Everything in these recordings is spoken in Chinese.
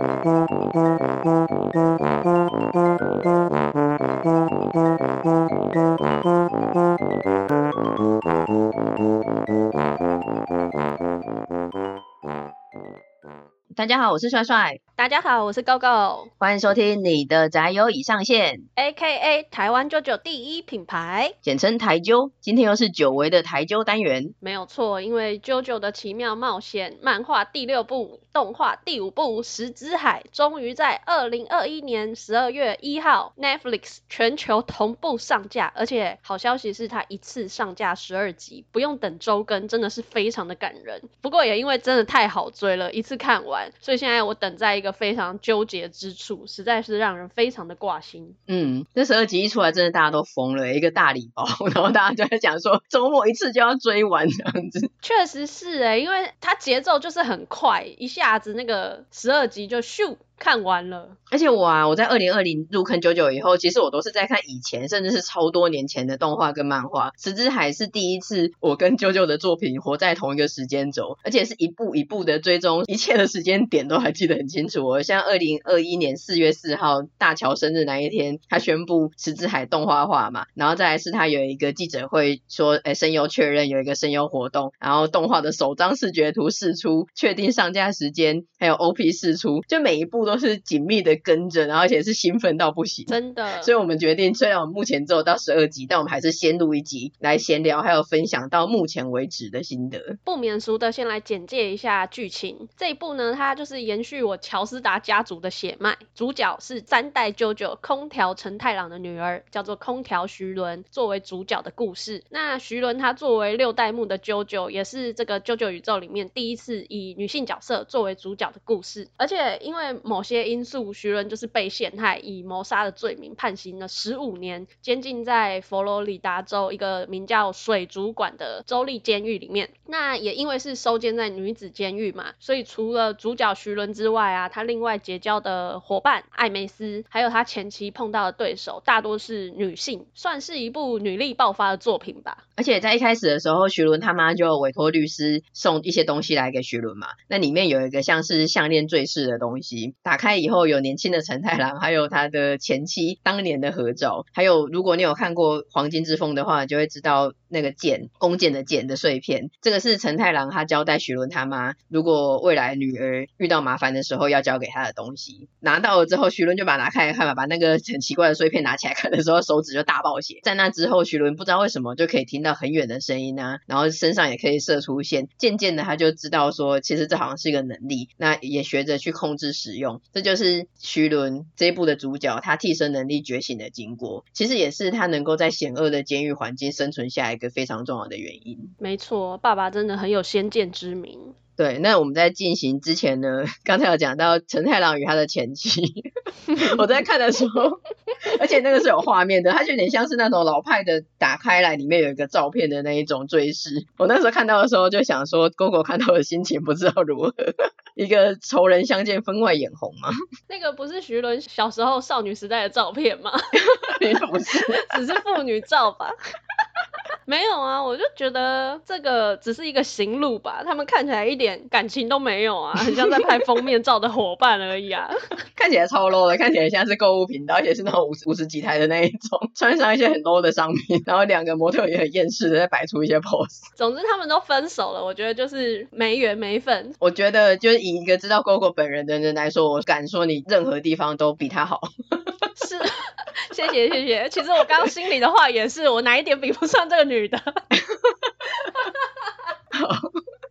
大家好，我是帅帅。大家好，我是高高。欢迎收听你的宅友已上线，A.K.A. 台湾 JoJo 第一品牌，简称台啾。今天又是久违的台啾单元，没有错，因为 JoJo 的奇妙冒险漫画第六部、动画第五部《石之海》终于在二零二一年十二月一号 Netflix 全球同步上架，而且好消息是它一次上架十二集，不用等周更，真的是非常的感人。不过也因为真的太好追了，一次看完，所以现在我等在一个。非常纠结之处，实在是让人非常的挂心。嗯，这十二集一出来，真的大家都疯了，一个大礼包，然后大家就在讲说，周末一次就要追完这样子。确实是哎，因为它节奏就是很快，一下子那个十二集就咻。看完了，而且我啊，我在二零二零入坑 JoJo 以后，其实我都是在看以前，甚至是超多年前的动画跟漫画。石之海是第一次我跟 JoJo 的作品活在同一个时间轴，而且是一步一步的追踪，一切的时间点都还记得很清楚。我像二零二一年四月四号大乔生日那一天，他宣布石之海动画化嘛，然后再来是他有一个记者会说，诶声优确认有一个声优活动，然后动画的首张视觉图释出，确定上架时间，还有 OP 释出，就每一步都是紧密的跟着，然后而且是兴奋到不行，真的。所以我们决定，虽然我们目前只有到十二集，但我们还是先录一集来闲聊，还有分享到目前为止的心得。不免俗的，先来简介一下剧情。这一部呢，它就是延续我乔斯达家族的血脉，主角是三代 JoJo 空调陈太郎的女儿，叫做空调徐伦，作为主角的故事。那徐伦她作为六代目的 JoJo，也是这个 JoJo 宇宙里面第一次以女性角色作为主角的故事。而且因为某某些因素，徐伦就是被陷害，以谋杀的罪名判刑了十五年，监禁在佛罗里达州一个名叫水族馆的州立监狱里面。那也因为是收监在女子监狱嘛，所以除了主角徐伦之外啊，他另外结交的伙伴艾梅斯，还有他前期碰到的对手，大多是女性，算是一部女力爆发的作品吧。而且在一开始的时候，徐伦他妈就委托律师送一些东西来给徐伦嘛，那里面有一个像是项链坠饰的东西，打开以后有。年轻的承太郎，还有他的前妻当年的合照，还有如果你有看过《黄金之风》的话，就会知道那个剑弓箭的剑的碎片，这个是承太郎他交代徐伦他妈，如果未来女儿遇到麻烦的时候要交给他的东西。拿到了之后，徐伦就把拿开来看吧，把那个很奇怪的碎片拿起来看的时候，手指就大爆血。在那之后，徐伦不知道为什么就可以听到很远的声音啊，然后身上也可以射出线，渐渐的他就知道说，其实这好像是一个能力，那也学着去控制使用，这就是。徐伦这一部的主角，他替身能力觉醒的经过，其实也是他能够在险恶的监狱环境生存下一个非常重要的原因。没错，爸爸真的很有先见之明。对，那我们在进行之前呢，刚才有讲到陈太郎与他的前妻，我在看的时候，而且那个是有画面的，它就有点像是那种老派的打开来里面有一个照片的那一种追视。我那时候看到的时候就想说，狗狗看到的心情不知道如何，一个仇人相见分外眼红吗？那个不是徐伦小时候少女时代的照片吗？不是，只是妇女照吧。没有啊，我就觉得这个只是一个行路吧，他们看起来一点感情都没有啊，很像在拍封面照的伙伴而已啊，看起来超 low 的，看起来像是购物频道，而且是那种五十五十几台的那一种，穿上一些很 low 的商品，然后两个模特也很厌世的在摆出一些 pose。总之他们都分手了，我觉得就是没缘没分。我觉得就是以一个知道 Gogo 本人的人来说，我敢说你任何地方都比他好。是，谢谢谢谢。其实我刚刚心里的话也是，我哪一点比不上这个女的？好，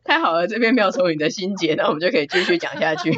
太好了，这边没有抽你的心结，那我们就可以继续讲下去。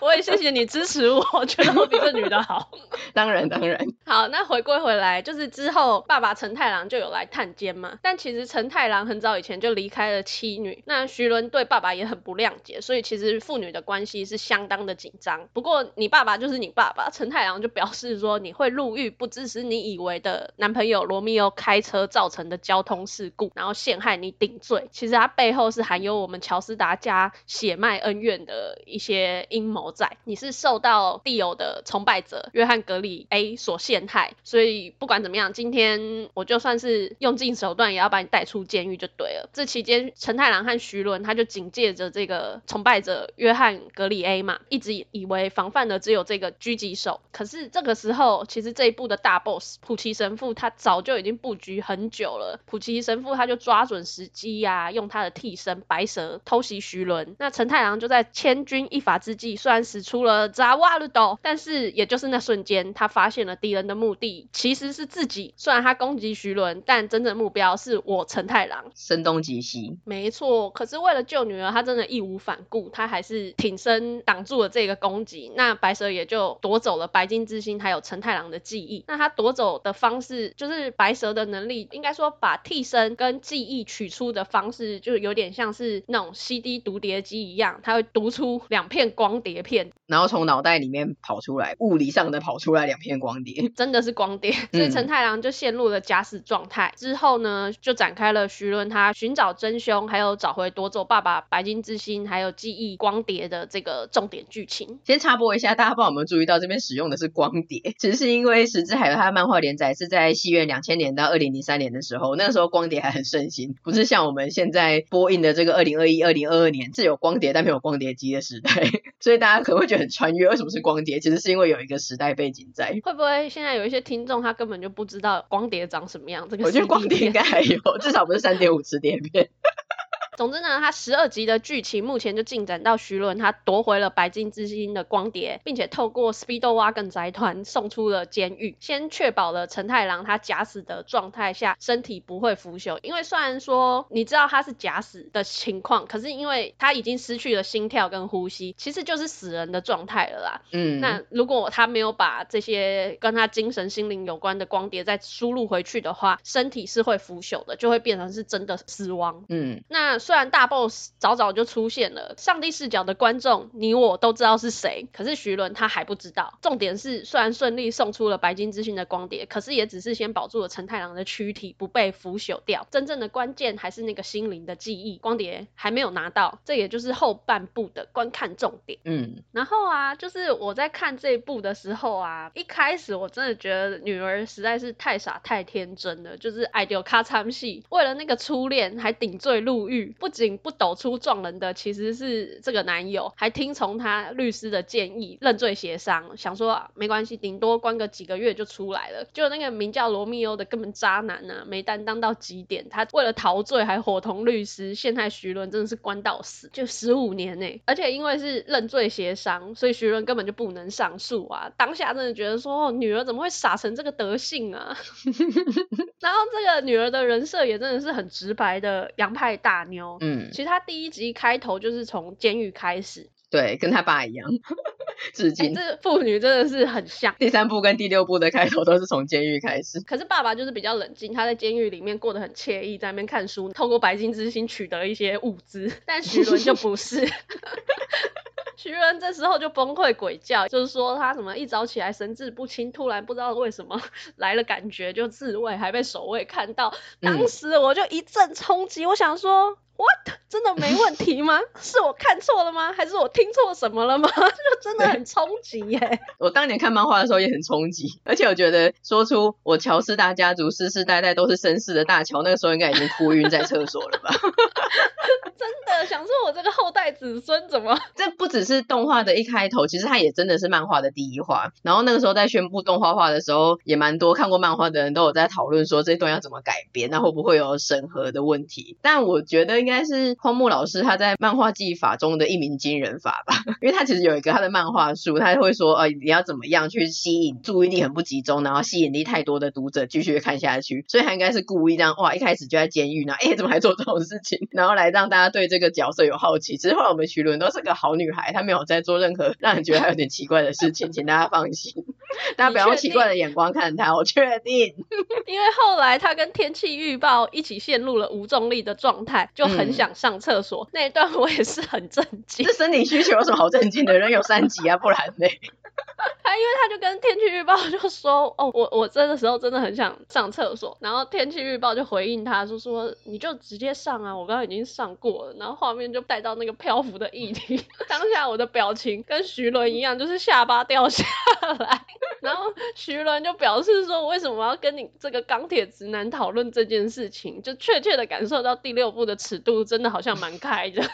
我也谢谢你支持我，我 觉得我比这女的好。当然当然。好，那回归回来，就是之后爸爸陈太郎就有来探监嘛。但其实陈太郎很早以前就离开了妻女，那徐伦对爸爸也很不谅解，所以其实父女的关系是相当的紧张。不过你爸爸就是你爸爸，陈太郎就表示说，你会入狱，不只是你以为的男朋友罗密欧开车造成的交通事故，然后陷害你顶罪。其实他背后是含有我们乔斯达家血脉恩怨的一些阴谋。在，你是受到蒂欧的崇拜者约翰格里 A 所陷害，所以不管怎么样，今天我就算是用尽手段也要把你带出监狱就对了。这期间，陈太郎和徐伦他就警戒着这个崇拜者约翰格里 A 嘛，一直以为防范的只有这个狙击手。可是这个时候，其实这一部的大 boss 普奇神父他早就已经布局很久了。普奇神父他就抓准时机呀、啊，用他的替身白蛇偷袭徐伦。那陈太郎就在千钧一发之际，虽然使出了扎瓦鲁斗，但是也就是那瞬间，他发现了敌人的目的其实是自己。虽然他攻击徐伦，但真正目标是我承太郎。声东击西，没错。可是为了救女儿，他真的义无反顾，他还是挺身挡住了这个攻击。那白蛇也就夺走了白金之心，还有承太郎的记忆。那他夺走的方式，就是白蛇的能力，应该说把替身跟记忆取出的方式，就有点像是那种 CD 读碟机一样，他会读出两片光碟片，然后从脑袋里面跑出来，物理上的跑出来两片光碟，真的是光碟。所以陈太郎就陷入了假死状态。嗯、之后呢，就展开了徐伦他寻找真凶，还有找回夺走爸爸白金之心，还有记忆光碟的这个重点剧情。先插播一下，大家不知道有没有注意到这边使用的是光碟，只是因为石之海他的漫画连载是在西元两千年到二零零三年的时候，那个时候光碟还很盛行，不是像我们现在播映的这个二零二一、二零二二年是有光碟但没有光碟机的时代，所以大家可能会觉得很穿越，为什么是光碟？其实是因为有一个时代背景在。会不会现在有一些听众他根本就不知道光碟长什么样？这个我觉得光碟应该还有，至少不是三点五磁碟片。总之呢，他十二集的剧情目前就进展到徐伦他夺回了白金之星的光碟，并且透过 Speedwagon 财团送出了监狱，先确保了陈太郎他假死的状态下身体不会腐朽。因为虽然说你知道他是假死的情况，可是因为他已经失去了心跳跟呼吸，其实就是死人的状态了啦。嗯，那如果他没有把这些跟他精神心灵有关的光碟再输入回去的话，身体是会腐朽的，就会变成是真的死亡。嗯，那。虽然大 boss 早早就出现了，上帝视角的观众你我都知道是谁，可是徐伦他还不知道。重点是，虽然顺利送出了白金之星的光碟，可是也只是先保住了陈太郎的躯体不被腐朽掉。真正的关键还是那个心灵的记忆，光碟还没有拿到，这也就是后半部的观看重点。嗯，然后啊，就是我在看这一部的时候啊，一开始我真的觉得女儿实在是太傻太天真了，就是爱丢咔嚓戏，为了那个初恋还顶罪入狱。不仅不抖出撞人的其实是这个男友，还听从他律师的建议认罪协商，想说、啊、没关系，顶多关个几个月就出来了。就那个名叫罗密欧的根本渣男呢、没担当到极点，他为了逃罪还伙同律师陷害徐伦，真的是关到死，就十五年呢。而且因为是认罪协商，所以徐伦根本就不能上诉啊。当下真的觉得说，哦、女儿怎么会傻成这个德性啊？然后这个女儿的人设也真的是很直白的洋派大妞。嗯，其实他第一集开头就是从监狱开始，对，跟他爸一样，致敬。这父女真的是很像。第三部跟第六部的开头都是从监狱开始，可是爸爸就是比较冷静，他在监狱里面过得很惬意，在那边看书，透过白金之心取得一些物资。但徐伦就不是，徐伦这时候就崩溃鬼叫，就是说他什么一早起来神志不清，突然不知道为什么 来了感觉就自慰，还被守卫看到。当时我就一阵冲击，我想说。What？真的没问题吗？是我看错了吗？还是我听错什么了吗？就真的很冲击耶！我当年看漫画的时候也很冲击，而且我觉得说出我乔氏大家族世世代代都是绅士的大乔，那个时候应该已经哭晕在厕所了吧？真的想说，我这个后代子孙怎么？这不只是动画的一开头，其实它也真的是漫画的第一话。然后那个时候在宣布动画化的时候，也蛮多看过漫画的人都有在讨论说这段要怎么改编，那会不会有审核的问题？但我觉得。应该是荒木老师他在漫画技法中的一鸣惊人法吧，因为他其实有一个他的漫画书，他会说，呃，你要怎么样去吸引注意力很不集中，然后吸引力太多的读者继续看下去，所以他应该是故意这样，哇，一开始就在监狱呢，哎，怎么还做这种事情，然后来让大家对这个角色有好奇。其实后来我们徐伦都是个好女孩，她没有在做任何让人觉得她有点奇怪的事情，请大家放心，大家不要用奇怪的眼光看他，我确定，因为后来他跟天气预报一起陷入了无重力的状态，就。很想上厕所，嗯、那一段我也是很震惊。这生理需求有什么好震惊的？人有三级啊，不然呢？他因为他就跟天气预报就说，哦，我我这个时候真的很想上厕所，然后天气预报就回应他说说你就直接上啊，我刚刚已经上过了，然后画面就带到那个漂浮的议题，当下我的表情跟徐伦一样，就是下巴掉下来，然后徐伦就表示说，为什么要跟你这个钢铁直男讨论这件事情，就确切的感受到第六部的尺度真的好像蛮开的。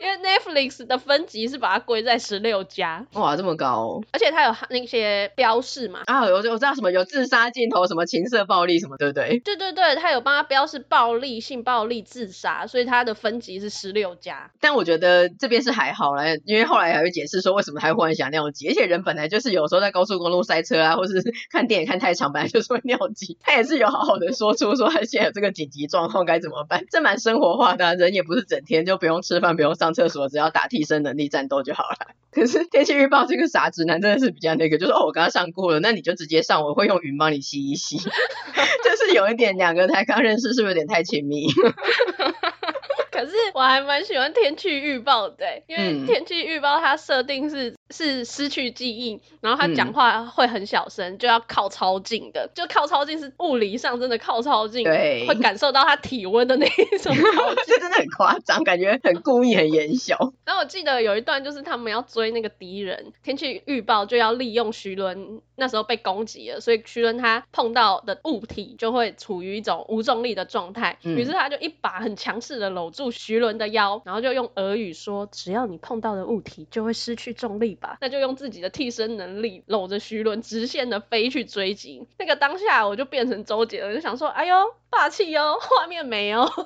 因为 Netflix 的分级是把它归在十六加，哇，这么高哦，而且它有那些标示嘛，啊，我我知道什么有自杀镜头，什么情色暴力什么，对不对？对对对，它有帮它标示暴力、性暴力、自杀，所以它的分级是十六加。但我觉得这边是还好啦，因为后来还会解释说为什么他忽然想尿急，而且人本来就是有时候在高速公路塞车啊，或是 看电影看太长，本来就是会尿急，他也是有好好的说出说他现在有这个紧急状况该怎么办，这蛮生活化的啊，人也不是整天就不用吃饭，不用上厕所，只要打替身能力战斗就好了。可是天气预报这个傻直男真的是比较那个，就是哦，我刚刚上过了，那你就直接上，我会用云帮你吸一吸。就是有一点，两个才刚认识，是不是有点太亲密？可是我还蛮喜欢天气预报的，因为天气预报它设定是是失去记忆，然后他讲话会很小声，就要靠超近的，就靠超近是物理上真的靠超近，对，会感受到他体温的那一种这 真的很夸张，感觉很故意很言小。然后我记得有一段就是他们要追那个敌人，天气预报就要利用徐伦那时候被攻击了，所以徐伦他碰到的物体就会处于一种无重力的状态，于、嗯、是他就一把很强势的搂住徐伦的腰，然后就用俄语说：“只要你碰到的物体就会失去重力吧。”那就用自己的替身能力搂着徐伦直线的飞去追击。那个当下我就变成周杰伦，就想说：“哎呦，霸气哟，画面美哦。”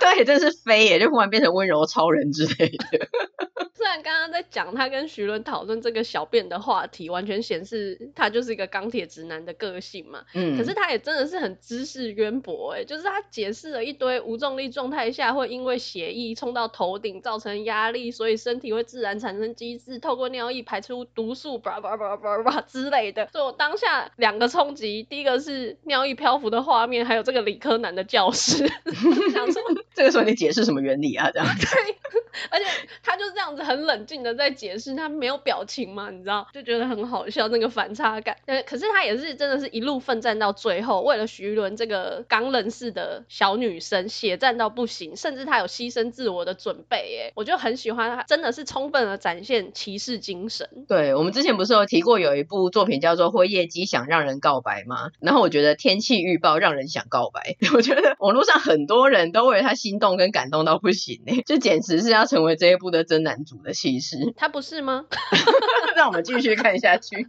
对，真是飞耶，就忽然变成温柔超人之类的。虽然刚刚在讲他跟徐伦讨论这个小便的话题，完全显示他就是一个钢铁直男的个性嘛。嗯。可是他也真的是很知识渊博哎，就是他解释了一堆无重力状态下会因为血液冲到头顶造成压力，所以身体会自然产生机制，透过尿液排出毒素，叭叭叭叭叭之类的。就当下两个冲击，第一个是尿液漂浮的画面，还有这个理科男的教室。想说这个时候你解释什么原理啊？这样。对。而且他就这样子很冷静的在解释，他没有表情嘛，你知道，就觉得很好笑那个反差感。可是他也是真的是一路奋战到最后，为了徐伦这个刚认识的小女生，血战到不行，甚至他有牺牲自我的准备。哎，我就很喜欢他，真的是充分的展现骑士精神。对，我们之前不是有提过有一部作品叫做《辉夜姬想让人告白》吗？然后我觉得天气预报让人想告白。我觉得网络上很多人都为他心动跟感动到不行呢，就简直是要。成为这一部的真男主的气势，他不是吗？让我们继续看下去。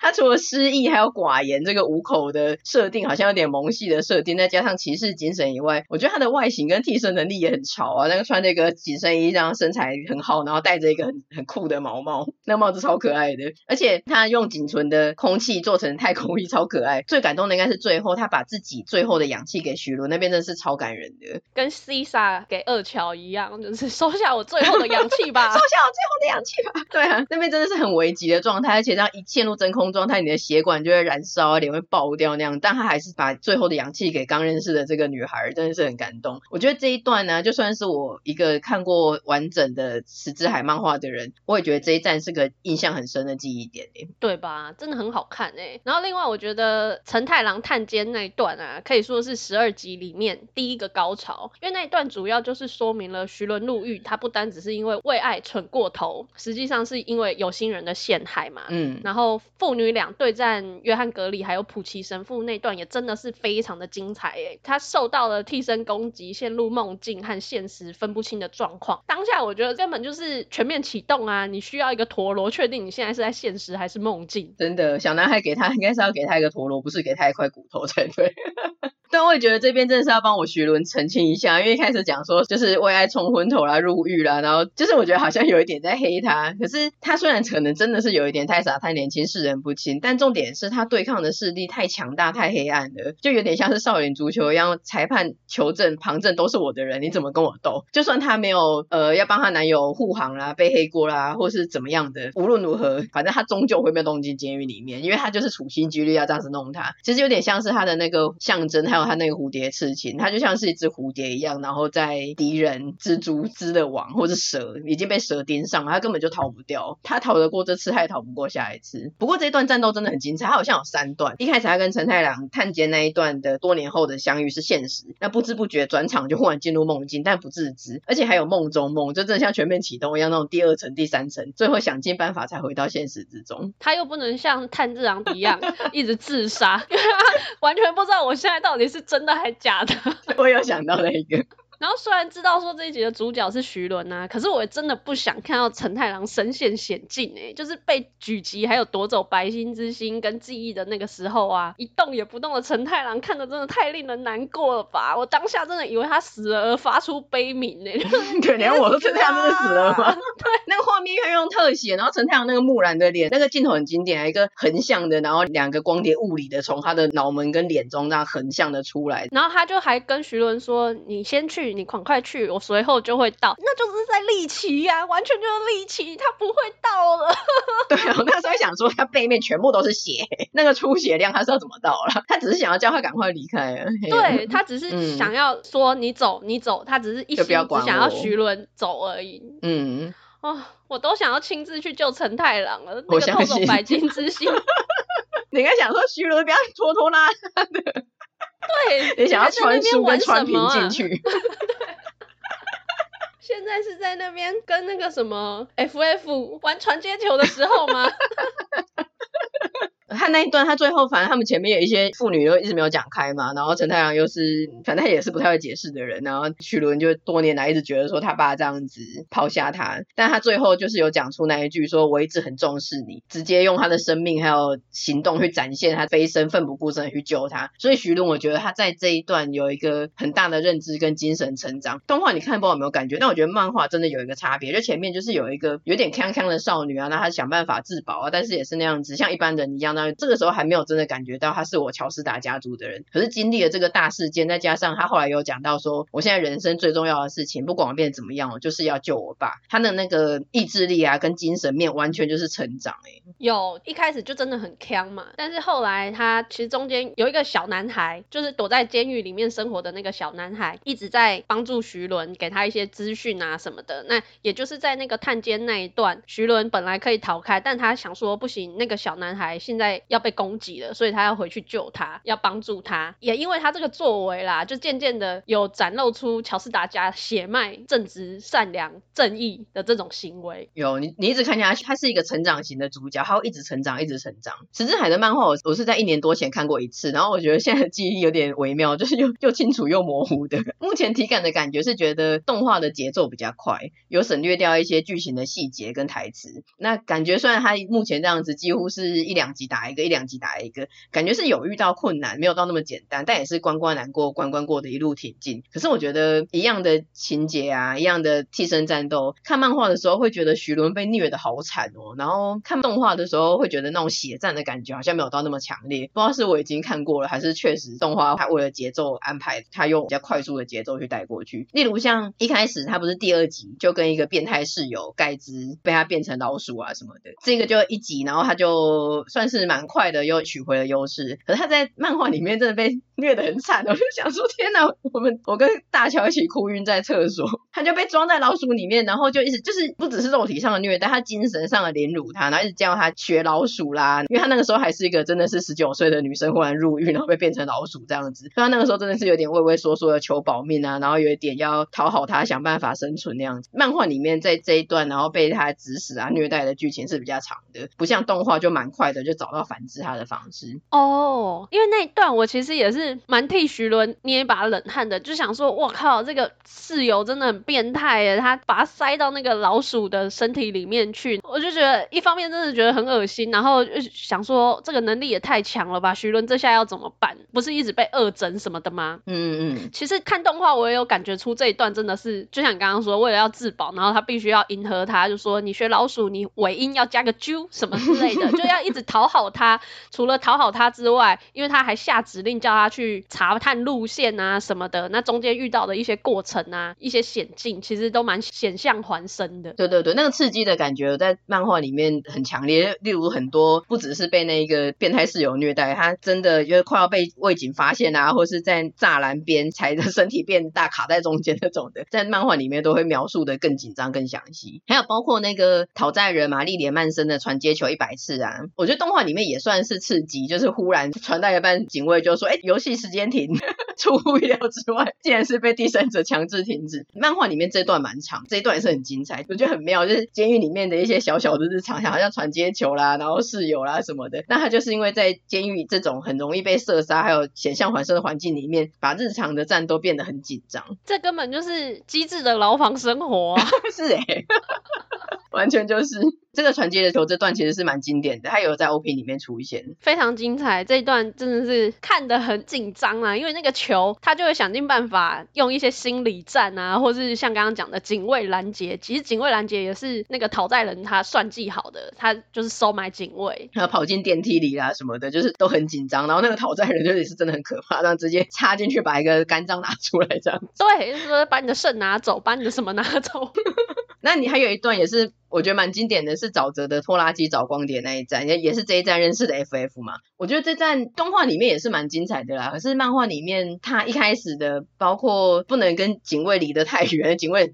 他除了失忆，还有寡言这个五口的设定，好像有点萌系的设定，再加上骑士精神以外，我觉得他的外形跟替身能力也很潮啊。那个穿那个紧身衣，这样身材很好，然后戴着一个很很酷的毛帽，那个帽子超可爱的。而且他用仅存的空气做成太空衣，超可爱。最感动的应该是最后，他把自己最后的氧气给徐伦，那边真的是超感人的，跟西莎给二乔一样，就是收下我最后的氧气吧，收下我最后的氧气吧。对啊，那边真的是很危急的状态，而且这样一陷入真空状态，你的血管就会燃烧，脸会爆掉那样，但他还是把最后的氧气给刚认识的这个女孩，真的是很感动。我觉得这一段呢，就算是我一个看过完整的石之海漫画的人，我也觉得这一站是个印象很深的记忆点，对吧？真的很好看诶。然后另外，我觉得陈太郎探监那一段啊，可以说是十二集里面第一个高潮，因为那一段主要就是说明了徐伦入狱，他不单只是因为为爱蠢过头，实际上是因为有心人的陷害嘛。嗯。然后父女女俩对战。约翰格里还有普奇神父那段也真的是非常的精彩诶，他受到了替身攻击，陷入梦境和现实分不清的状况。当下我觉得根本就是全面启动啊！你需要一个陀螺，确定你现在是在现实还是梦境？真的，小男孩给他应该是要给他一个陀螺，不是给他一块骨头才对。但我也觉得这边真的是要帮我徐伦澄清一下，因为一开始讲说就是为爱冲昏头啦、入狱啦，然后就是我觉得好像有一点在黑他。可是他虽然可能真的是有一点太傻、太年轻、世人不清，但重点是他对抗的势力太强大、太黑暗了，就有点像是少林足球一样，裁判、球证、旁证都是我的人，你怎么跟我斗？就算他没有呃要帮他男友护航啦、背黑锅啦，或是怎么样的，无论如何，反正他终究会被弄进监狱里面，因为他就是处心积虑要这样子弄他。其实有点像是他的那个象征，还有。他那个蝴蝶刺青，它就像是一只蝴蝶一样，然后在敌人蜘蛛织的网或者蛇已经被蛇盯上了，他根本就逃不掉。他逃得过这次，他也逃不过下一次。不过这段战斗真的很精彩，它好像有三段。一开始他跟陈太郎探监那一段的多年后的相遇是现实，那不知不觉转场就忽然进入梦境，但不自知，而且还有梦中梦，就真的像全面启动一样，那种第二层、第三层，最后想尽办法才回到现实之中。他又不能像炭治郎一样一直自杀，因为他完全不知道我现在到底是真的还是假的。我有想到那一个。然后虽然知道说这一集的主角是徐伦呐，可是我真的不想看到陈太郎身陷险境哎，就是被狙击还有夺走白心之心跟记忆的那个时候啊，一动也不动的陈太郎看的真的太令人难过了吧！我当下真的以为他死了而发出悲鸣诶。对，连我都承太郎真的死了吗？对，那个画面又用特写，然后陈太郎那个木兰的脸，那个镜头很经典，一个横向的，然后两个光碟物理的从他的脑门跟脸中这样横向的出来，然后他就还跟徐伦说：“你先去。”你赶快去，我随后就会到。那就是在利奇呀，完全就是利奇，他不会到了。对，我那时候想说，他背面全部都是血，那个出血量他是要怎么到了？他只是想要叫他赶快离开。对，他只是想要说你走，你走，他只是一心只想要徐伦走而已。嗯，哦，我都想要亲自去救陈太郎了。那个偷走白金之心，你应该想说徐伦不要拖拖拉拉的。对，你想要穿书跟穿屏进去？对，现在是在那边跟那个什么 FF 玩传接球的时候吗？他那一段，他最后反正他们前面有一些妇女都一直没有讲开嘛，然后陈太郎又是反正也是不太会解释的人，然后徐伦就多年来一直觉得说他爸这样子抛下他，但他最后就是有讲出那一句说我一直很重视你，直接用他的生命还有行动去展现他飞身奋不顾身的去救他，所以徐伦我觉得他在这一段有一个很大的认知跟精神成长。动画你看不有没有感觉，但我觉得漫画真的有一个差别，就前面就是有一个有点康康的少女啊，那她想办法自保啊，但是也是那样子像一般人一样。这个时候还没有真的感觉到他是我乔斯达家族的人，可是经历了这个大事件，再加上他后来有讲到说，我现在人生最重要的事情，不管我变得怎么样，我就是要救我爸。他的那个意志力啊，跟精神面完全就是成长哎、有一开始就真的很锵嘛，但是后来他其实中间有一个小男孩，就是躲在监狱里面生活的那个小男孩，一直在帮助徐伦，给他一些资讯啊什么的。那也就是在那个探监那一段，徐伦本来可以逃开，但他想说不行，那个小男孩现在要被。攻击了，所以他要回去救他，要帮助他。也因为他这个作为啦，就渐渐的有展露出乔斯达家血脉正直、善良、正义的这种行为。有你，你一直看下去，他是一个成长型的主角，他会一直成长，一直成长。石之海的漫画，我我是在一年多前看过一次，然后我觉得现在的记忆有点微妙，就是又又清楚又模糊的。目前体感的感觉是觉得动画的节奏比较快，有省略掉一些剧情的细节跟台词。那感觉虽然他目前这样子，几乎是一两集打打一个，一两。集打一个，感觉是有遇到困难，没有到那么简单，但也是关关难过关关过的一路挺进。可是我觉得一样的情节啊，一样的替身战斗，看漫画的时候会觉得徐伦被虐的好惨哦，然后看动画的时候会觉得那种血战的感觉好像没有到那么强烈。不知道是我已经看过了，还是确实动画它为了节奏安排，它用比较快速的节奏去带过去。例如像一开始他不是第二集就跟一个变态室友盖兹被他变成老鼠啊什么的，这个就一集，然后他就算是是蛮快。的又取回了优势，可是他在漫画里面真的被虐得很惨，我就想说天哪，我们我跟大乔一起哭晕在厕所，他就被装在老鼠里面，然后就一直就是不只是肉体上的虐待，他精神上的凌辱他，然后一直叫他学老鼠啦，因为他那个时候还是一个真的是十九岁的女生，忽然入狱，然后被变成老鼠这样子，他那个时候真的是有点畏畏缩缩的求保命啊，然后有一点要讨好他，想办法生存那样子。漫画里面在这一段，然后被他指使啊虐待的剧情是比较长的，不像动画就蛮快的就找找到反制。他的方式哦，因为那一段我其实也是蛮替徐伦捏一把冷汗的，就想说，我靠，这个室友真的很变态耶，他把他塞到那个老鼠的身体里面去，我就觉得一方面真的觉得很恶心，然后就想说这个能力也太强了吧，徐伦这下要怎么办？不是一直被恶整什么的吗？嗯嗯，其实看动画我也有感觉出这一段真的是，就像你刚刚说，为了要自保，然后他必须要迎合他，就说你学老鼠，你尾音要加个啾什么之类的，就要一直讨好他。除了讨好他之外，因为他还下指令叫他去查探路线啊什么的，那中间遇到的一些过程啊，一些险境，其实都蛮险象环生的。对对对，那个刺激的感觉在漫画里面很强烈。例如很多不只是被那个变态室友虐待，他真的就是快要被卫警发现啊，或是在栅栏边踩着身体变大卡在中间那种的，在漫画里面都会描述的更紧张、更详细。还有包括那个讨债人玛丽莲曼森的传接球一百次啊，我觉得动画里面也算是刺激，就是忽然传到一半，警卫就说：“哎，游戏时间停。”出乎意料之外，竟然是被第三者强制停止。漫画里面这段蛮长，这一段也是很精彩，我觉得很妙，就是监狱里面的一些小小的日常，好像传接球啦，然后室友啦什么的。那他就是因为在监狱这种很容易被射杀，还有险象环生的环境里面，把日常的战斗变得很紧张。这根本就是机智的牢房生活啊！是哎、欸，完全就是。这个传接的球这段其实是蛮经典的，它有在 OP 里面出现，非常精彩。这一段真的是看得很紧张啊，因为那个球他就会想尽办法用一些心理战啊，或是像刚刚讲的警卫拦截。其实警卫拦截也是那个讨债人他算计好的，他就是收买警卫，他跑进电梯里啦什么的，就是都很紧张。然后那个讨债人就也是真的很可怕，然后直接插进去把一个肝脏拿出来这样子。对，就是说把你的肾拿走，把你的什么拿走。那你还有一段也是。我觉得蛮经典的是沼泽的拖拉机找光碟那一站，也也是这一站认识的 FF 嘛。我觉得这站动画里面也是蛮精彩的啦。可是漫画里面，他一开始的包括不能跟警卫离得太远，警卫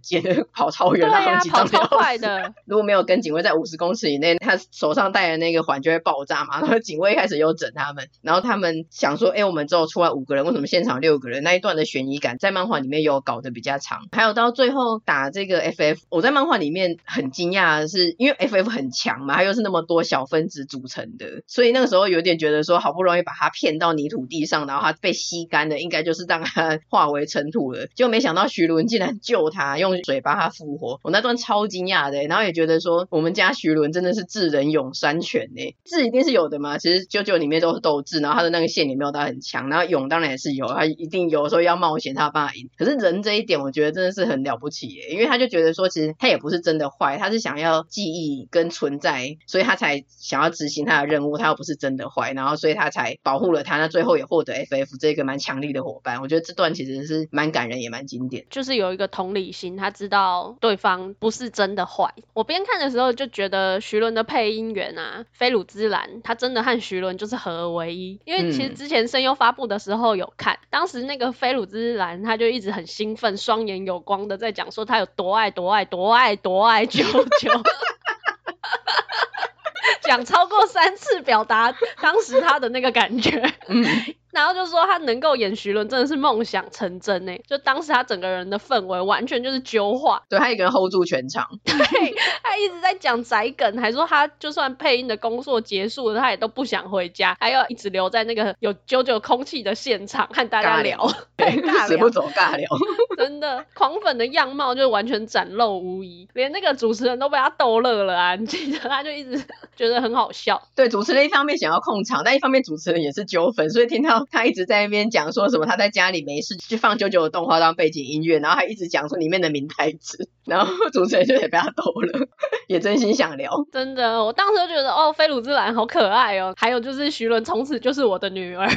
跑超远。跑超快的。如果没有跟警卫在五十公尺以内，他手上戴的那个环就会爆炸嘛。然 后警卫一开始又整他们，然后他们想说，哎，我们只有出来五个人，为什么现场六个人？那一段的悬疑感在漫画里面有搞得比较长。还有到最后打这个 FF，我在漫画里面很惊讶啊是，因为 FF 很强嘛，它又是那么多小分子组成的，所以那个时候有点觉得说，好不容易把它骗到泥土地上，然后它被吸干了，应该就是让它 化为尘土了。结果没想到徐伦竟然救它，用水把它复活。我那段超惊讶的，然后也觉得说，我们家徐伦真的是智人勇三全呢。智一定是有的嘛，其实啾啾里面都是斗智，然后他的那个线也没有到很强，然后勇当然也是有，他一定有的时候要冒险他有办法赢。可是人这一点，我觉得真的是很了不起耶，因为他就觉得说，其实他也不是真的坏，他是想要记忆。跟存在，所以他才想要执行他的任务。他又不是真的坏，然后所以他才保护了他。那最后也获得 FF 这个蛮强力的伙伴。我觉得这段其实是蛮感人，也蛮经典。就是有一个同理心，他知道对方不是真的坏。我边看的时候就觉得徐伦的配音员啊，菲鲁兹兰，他真的和徐伦就是合而为一。因为其实之前声优发布的时候有看，嗯、当时那个菲鲁兹兰他就一直很兴奋，双眼有光的在讲说他有多爱多爱多爱多爱啾啾。讲超过三次，表达当时他的那个感觉。嗯。然后就说他能够演徐伦真的是梦想成真呢，就当时他整个人的氛围完全就是揪化，对，他一个人 hold 住全场，对，他一直在讲宅梗，还说他就算配音的工作结束了，他也都不想回家，还要一直留在那个有啾啾空气的现场和大家聊，死不走尬聊，真的狂粉的样貌就完全展露无遗，连那个主持人都被他逗乐了啊！你记得？他就一直觉得很好笑，对，主持人一方面想要控场，但一方面主持人也是啾粉，所以听到。他一直在那边讲说什么，他在家里没事就放舅舅的动画当背景音乐，然后还一直讲说里面的名台词，然后主持人就也被他逗了，也真心想聊。真的，我当时就觉得哦，菲鲁兹兰好可爱哦，还有就是徐伦从此就是我的女儿。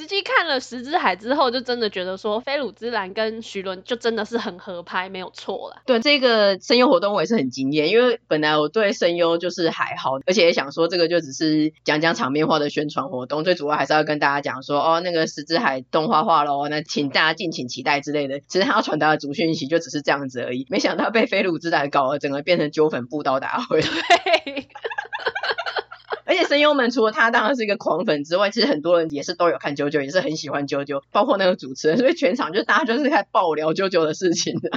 实际看了《十之海》之后，就真的觉得说，菲鲁兹兰跟徐伦就真的是很合拍，没有错了。对这个声优活动，我也是很惊艳，因为本来我对声优就是还好，而且也想说这个就只是讲讲场面化的宣传活动，最主要还是要跟大家讲说，哦，那个《十之海》动画化喽，那请大家敬请期待之类的。其实他要传达的主讯息就只是这样子而已，没想到被菲鲁兹兰搞了，整个变成纠粉布道大会。对。而且声优们除了他当然是一个狂粉之外，其实很多人也是都有看啾啾，也是很喜欢啾啾，包括那个主持人，所以全场就大家就是在爆聊啾啾的事情的，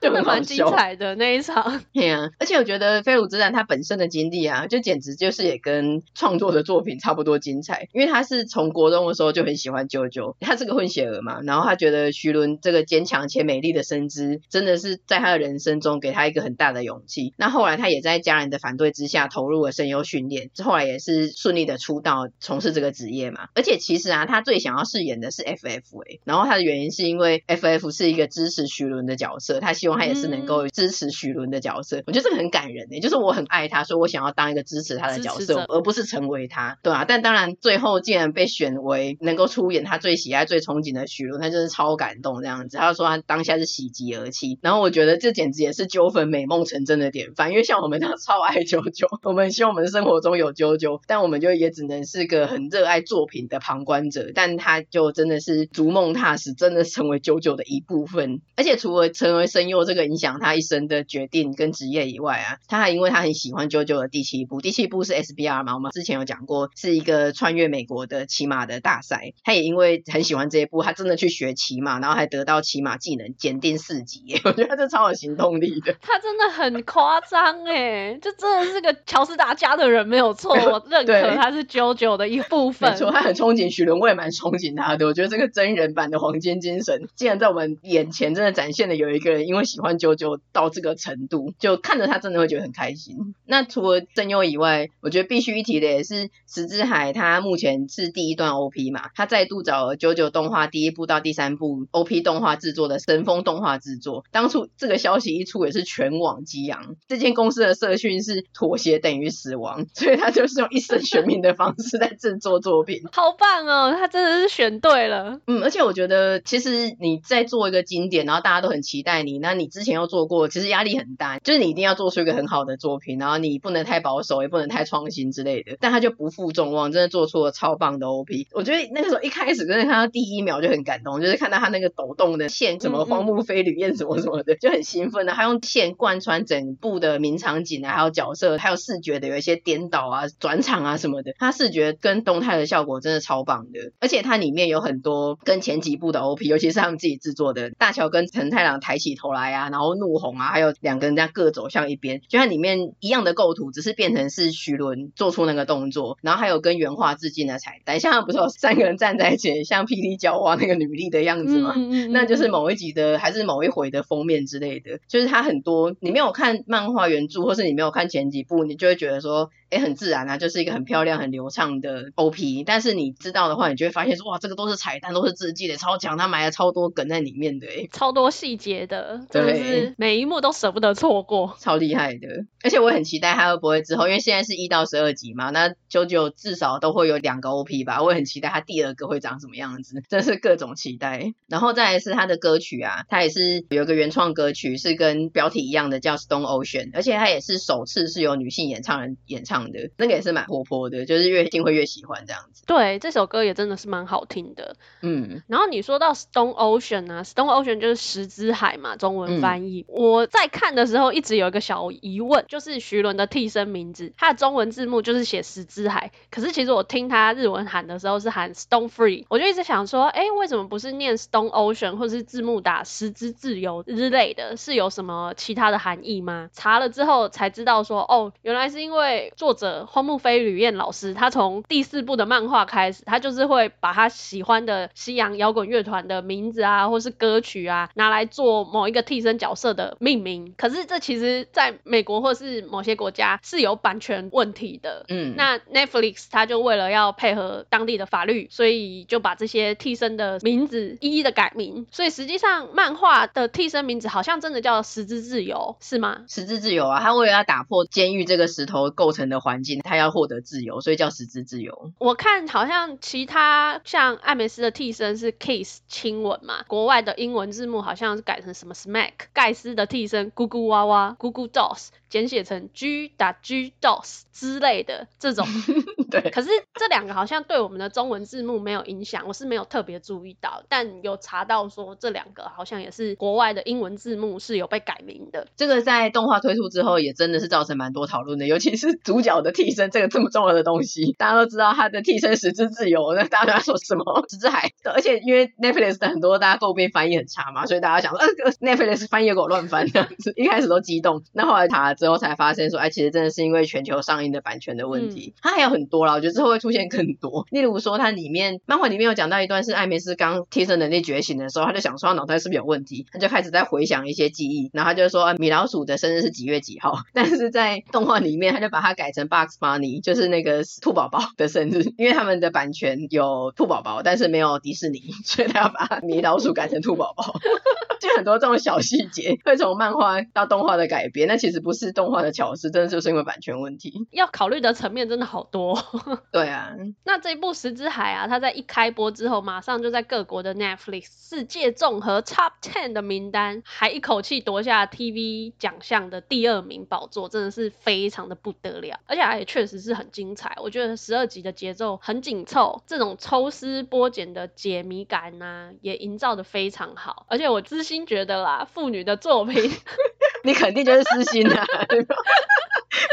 就很 蛮精彩的那一场。对啊，而且我觉得飞鲁之战他本身的经历啊，就简直就是也跟创作的作品差不多精彩，因为他是从国中的时候就很喜欢啾啾，他是个混血儿嘛，然后他觉得徐伦这个坚强且美丽的身姿，真的是在他的人生中给他一个很大的勇气。那后来他也在家人的反对之下投入了声优训练，后来也。也是顺利的出道，从事这个职业嘛。而且其实啊，他最想要饰演的是 FF 哎，然后他的原因是因为 FF 是一个支持徐伦的角色，他希望他也是能够支持徐伦的角色。我觉得这个很感人哎，就是我很爱他，所以我想要当一个支持他的角色，而不是成为他，对啊，但当然最后竟然被选为能够出演他最喜爱、最憧憬的徐伦，他真是超感动这样子。他就说他当下是喜极而泣，然后我觉得这简直也是纠纷美梦成真的典范，因为像我们这样超爱九九，我们希望我们生活中有啾啾，但我们就也只能是个很热爱作品的旁观者。但他就真的是逐梦踏实，真的成为啾啾的一部分。而且除了成为声优这个影响他一生的决定跟职业以外啊，他还因为他很喜欢啾啾的第七部，第七部是 SBR 嘛，我们之前有讲过，是一个穿越美国的骑马的大赛。他也因为很喜欢这一部，他真的去学骑马，然后还得到骑马技能检定四级。我觉得这超有行动力的。他真的很夸张哎，这真的是个乔斯达家的人没有错，我认可他是九九的一部分。没错，他很憧憬徐伦，我也蛮憧憬他的。我觉得这个真人版的黄金精神，竟然在我们眼前真的展现了有一个人因为喜欢九九到这个程度，就看着他真的会觉得很开心。那除了声优以外，我觉得必须一提的也是石之海，他目前是第一段 OP 嘛，他再度找了啾啾动画第一部到第三部 OP 动画制作的神风动画制作。当初这个消息一出，也是全网激昂。这间公司的社训是妥协等于死亡，所以他就是用一生悬命的方式在制作作品。好棒哦，他真的是选对了。嗯，而且我觉得其实你在做一个经典，然后大家都很期待你，那你之前又做过，其实压力很大，就是你一定要做出一个很好的作品，然后你不能太保守，也不能太创新之类的。但他就不负众望，真的做出了超棒的 OP。我觉得那个时候一开始真的看到第一秒就很感动，就是看到他那个抖动的线，什么荒木飞吕彦什么什么的，就很兴奋的。他用线贯穿整部的名场景啊，还有角色，还有视觉的有一些颠倒啊、转场啊什么的，它视觉跟动态的效果真的超棒的。而且它里面有很多跟前几部的 OP，尤其是他们自己制作的，大乔跟陈太郎抬起头来啊，然后怒吼啊，还有两个人这样各走向一边，就像里面一样的构图，只是变成是徐伦做出那个动作，然后还有跟原画致敬的彩蛋，像不是有三个人站在一起，像霹雳娇花那个女力的样子吗？那就是某一集的还是某一回的封面之类的，就是它很多，你没有看漫画原著，或是你没有看前几部，你就会觉得说。也很自然啊，就是一个很漂亮、很流畅的 OP。但是你知道的话，你就会发现说，哇，这个都是彩蛋，都是致敬的，超强，他埋了超多梗在里面的，超多细节的，真的是每一幕都舍不得错过，超厉害的。而且我也很期待他会不会之后，因为现在是一到十二集嘛，那九九至少都会有两个 OP 吧。我也很期待他第二个会长什么样子，真是各种期待。然后再来是他的歌曲啊，他也是有一个原创歌曲，是跟标题一样的，叫 Stone Ocean，而且他也是首次是由女性演唱人演唱。的那个也是蛮活泼的，就是越听会越喜欢这样子。对，这首歌也真的是蛮好听的。嗯，然后你说到 Stone Ocean 啊，Stone Ocean 就是石之海嘛，中文翻译。嗯、我在看的时候一直有一个小疑问，就是徐伦的替身名字，他的中文字幕就是写石之海，可是其实我听他日文喊的时候是喊 Stone Free，我就一直想说，哎，为什么不是念 Stone Ocean，或是字幕打石之自由之类的，是有什么其他的含义吗？查了之后才知道说，哦，原来是因为做。作者荒木飞吕彦老师，他从第四部的漫画开始，他就是会把他喜欢的西洋摇滚乐团的名字啊，或是歌曲啊，拿来做某一个替身角色的命名。可是这其实在美国或是某些国家是有版权问题的。嗯，那 Netflix 他就为了要配合当地的法律，所以就把这些替身的名字一一的改名。所以实际上漫画的替身名字好像真的叫十之自由，是吗？十之自由啊，他为了要打破监狱这个石头构成的环境，他要获得自由，所以叫实质自由。我看好像其他像艾美斯的替身是 Kiss 亲吻嘛，国外的英文字幕好像是改成什么 Smack。盖斯的替身咕咕哇哇咕咕 Dolls 简写成 G 打 G Dolls 之类的这种。对。可是这两个好像对我们的中文字幕没有影响，我是没有特别注意到，但有查到说这两个好像也是国外的英文字幕是有被改名的。这个在动画推出之后也真的是造成蛮多讨论的，尤其是主角的替身。这个这么重要的东西，大家都知道他的替身十之自由，那大家都在说什么十之海？而且因为 Netflix 的很多大家诟病翻译很差嘛，所以大家想说，呃，Netflix 翻译给我乱翻这样子，一开始都激动。那后来查了之后才发现说，哎，其实真的是因为全球上映的版权的问题。它、嗯、还有很多我觉得之后会出现更多。例如说，它里面漫画里面有讲到一段是艾梅斯刚替身能力觉醒的时候，他就想说他脑袋是不是有问题，他就开始在回想一些记忆，然后他就说，米老鼠的生日是几月几号？但是在动画里面，他就把它改成 Bugs Bunny，就是那个兔宝宝的生日，因为他们的版权有兔宝宝，但是没有迪士尼，所以他要把米老鼠改成兔宝宝。就很多这种小细节会从漫画到动画的改编，那其实不是动画的巧思，真的就是因为版权问题。要考虑的层面真的好多。对啊，那这一部《十之海》啊，它在一开播之后，马上就在各国的 Netflix 世界综合 Top Ten 的名单，还一口气夺下 TV 奖项的第二名宝座，真的是非常的不得了。而且也确实是很精彩，我觉得十二集的节奏很紧凑，这种抽丝剥茧的解谜感呐、啊，也营造的非常好。而且我私心觉得啦，妇女的作品 你肯定就是私心的、啊。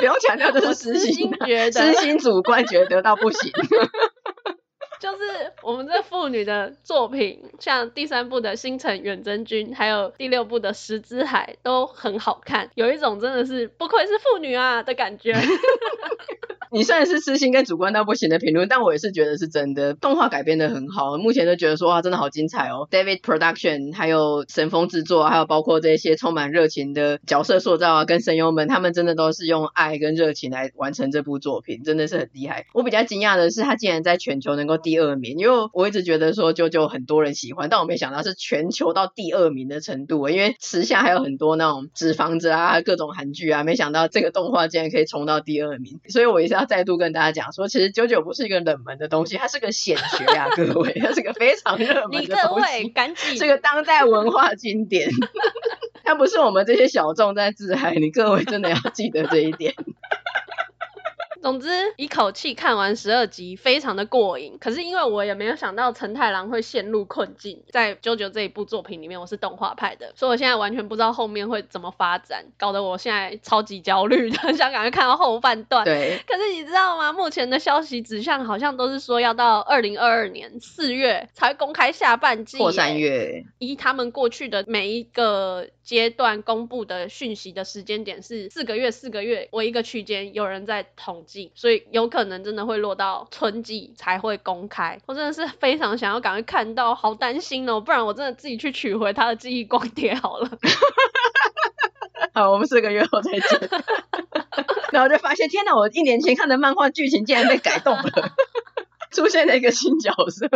不用强调，这是私心，觉得私心主观觉得到不行。就是我们这妇女的作品，像第三部的《星辰远征军》，还有第六部的《石之海》，都很好看，有一种真的是不愧是妇女啊的感觉。你虽然是私心跟主观到不行的评论，但我也是觉得是真的。动画改编的很好，目前都觉得说哇，真的好精彩哦。David Production，还有神风制作，还有包括这些充满热情的角色塑造啊，跟声优们，他们真的都是用爱跟热情来完成这部作品，真的是很厉害。我比较惊讶的是，他竟然在全球能够第二名，因为我一直觉得说 JoJo 很多人喜欢，但我没想到是全球到第二名的程度。因为时下还有很多那种纸房子啊，各种韩剧啊，没想到这个动画竟然可以冲到第二名，所以我一下要再度跟大家讲说，其实 JoJo 不是一个冷门的东西，它是个显学呀、啊，各位，它是个非常热门的东西，你各位赶紧，这个当代文化经典，它不是我们这些小众在自嗨，你各位真的要记得这一点。总之，一口气看完十二集，非常的过瘾。可是因为我也没有想到陈太郎会陷入困境，在 JoJo 这一部作品里面，我是动画派的，所以我现在完全不知道后面会怎么发展，搞得我现在超级焦虑的，想赶快看到后半段。对。可是你知道吗？目前的消息指向好像都是说要到二零二二年四月才会公开下半季，或三月。依他们过去的每一个阶段公布的讯息的时间点是四个月，四个月为一个区间，有人在统计。所以有可能真的会落到春季才会公开，我真的是非常想要赶快看到，好担心哦，不然我真的自己去取回他的记忆光碟好了。好，我们四个月后再见。然后就发现，天哪，我一年前看的漫画剧情竟然被改动了，出现了一个新角色。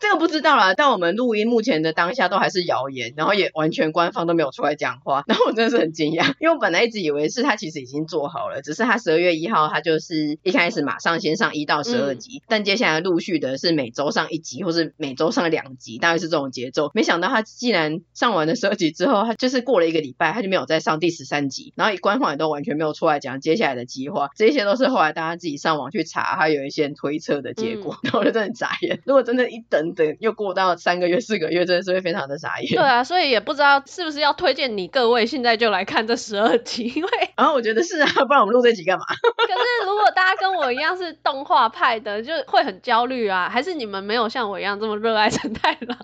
这个不知道啦，但我们录音目前的当下都还是谣言，然后也完全官方都没有出来讲话，然后我真的是很惊讶，因为我本来一直以为是他其实已经做好了，只是他十二月一号他就是一开始马上先上一到十二集，嗯，但接下来陆续的是每周上一集或是每周上两集，大概是这种节奏。没想到他既然上完了十二集之后，他就是过了一个礼拜，他就没有再上第十三集，然后官方也都完全没有出来讲接下来的计划，这些都是后来大家自己上网去查，还有一些推测的结果，然后我就真的很傻眼。如果真的一等等又过到三个月、四个月，真的是会非常的傻眼。对啊，所以也不知道是不是要推荐你各位现在就来看这十二集，因为然后、啊、我觉得是啊，不然我们录这集干嘛？可是如果大家跟我一样是动画派的，就会很焦虑啊。还是你们没有像我一样这么热爱陈太郎？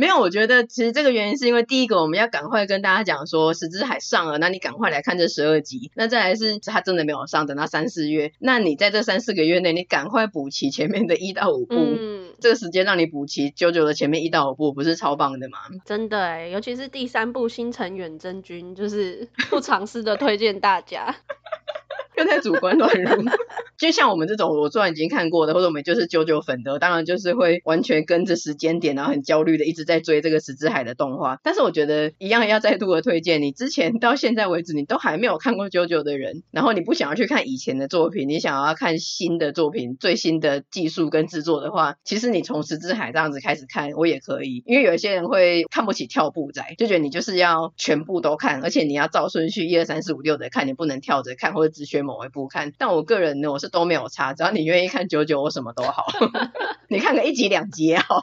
没有，我觉得其实这个原因是因为第一个，我们要赶快跟大家讲说《十之海》上了，那你赶快来看这十二集。那再来是它真的没有上，等到三四月，那你在这三四个月内，你赶快补齐前面的一到五部。嗯，这个时间让你补齐 JoJo 的前面一到五部，不是超棒的吗？真的哎，尤其是第三部《星辰远征军》，就是不尝试的推荐大家。又在主观乱入，就像我们这种我昨晚已经看过的，或者我们就是 JoJo 粉的，当然就是会完全跟着时间点，然后很焦虑的一直在追这个石之海的动画。但是我觉得一样要再度的推荐，你之前到现在为止你都还没有看过 JoJo 的人，然后你不想要去看以前的作品，你想要看新的作品、最新的技术跟制作的话，其实你从石之海这样子开始看，我也可以。因为有一些人会看不起跳步仔，就觉得你就是要全部都看，而且你要照顺序一二三四五六的看，你不能跳着看或者只选。某一部看，但我个人呢，我是都没有差，只要你愿意看九九，我什么都好。你看个一集两集也好，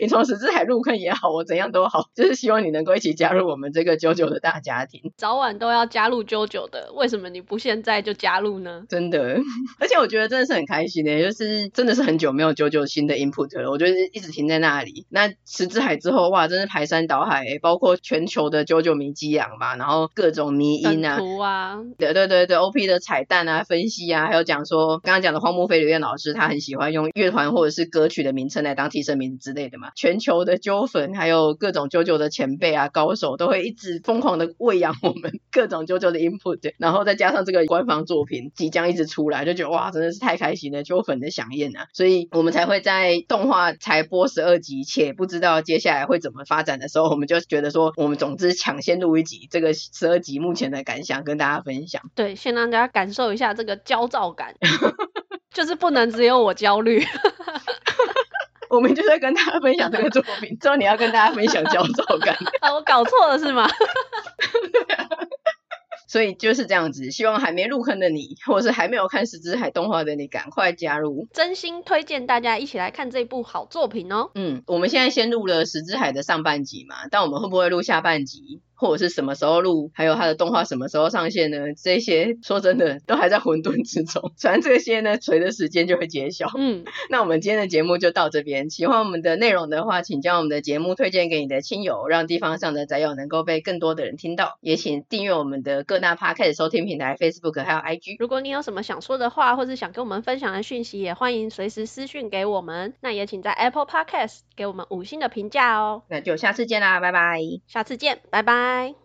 你从十字海入坑也好，我怎样都好，就是希望你能够一起加入我们这个九九的大家庭。早晚都要加入九九的，为什么你不现在就加入呢？真的，而且我觉得真的是很开心的，就是真的是很久没有九九新的 input 了，我觉得一直停在那里。那十字海之后，哇，真是排山倒海，包括全球的九九迷机养吧，然后各种迷音啊，图啊，对对对对，OP 的彩。蛋啊，分析啊，还有讲说刚刚讲的荒木飞流彦老师，他很喜欢用乐团或者是歌曲的名称来当替身名之类的嘛。全球的啾粉还有各种啾啾的前辈啊高手，都会一直疯狂的喂养我们各种啾啾的 input，然后再加上这个官方作品即将一直出来，就觉得哇，真的是太开心了，啾粉的响应啊！所以我们才会在动画才播十二集，且不知道接下来会怎么发展的时候，我们就觉得说，我们总之抢先录一集这个十二集目前的感想跟大家分享。对，先让大家感受一下这个焦躁感，就是不能只有我焦虑。我们就在跟大家分享这个作品，之后你要跟大家分享焦躁感。啊，我搞错了是吗？所以就是这样子，希望还没入坑的你，或者是还没有看《十之海》动画的你，赶快加入。真心推荐大家一起来看这部好作品哦。嗯，我们现在先录了《十之海》的上半集嘛，但我们会不会录下半集？或者是什么时候录，还有它的动画什么时候上线呢？这些说真的都还在混沌之中。反正这些呢，随着时间就会揭晓。嗯，那我们今天的节目就到这边。喜欢我们的内容的话，请将我们的节目推荐给你的亲友，让地方上的宅友能够被更多的人听到。也请订阅我们的各大 Podcast 收听平台，Facebook 还有 IG。如果你有什么想说的话，或是想跟我们分享的讯息，也欢迎随时私讯给我们。那也请在 Apple Podcast 给我们五星的评价哦。那就下次见啦，拜拜。下次见，拜拜。Bye.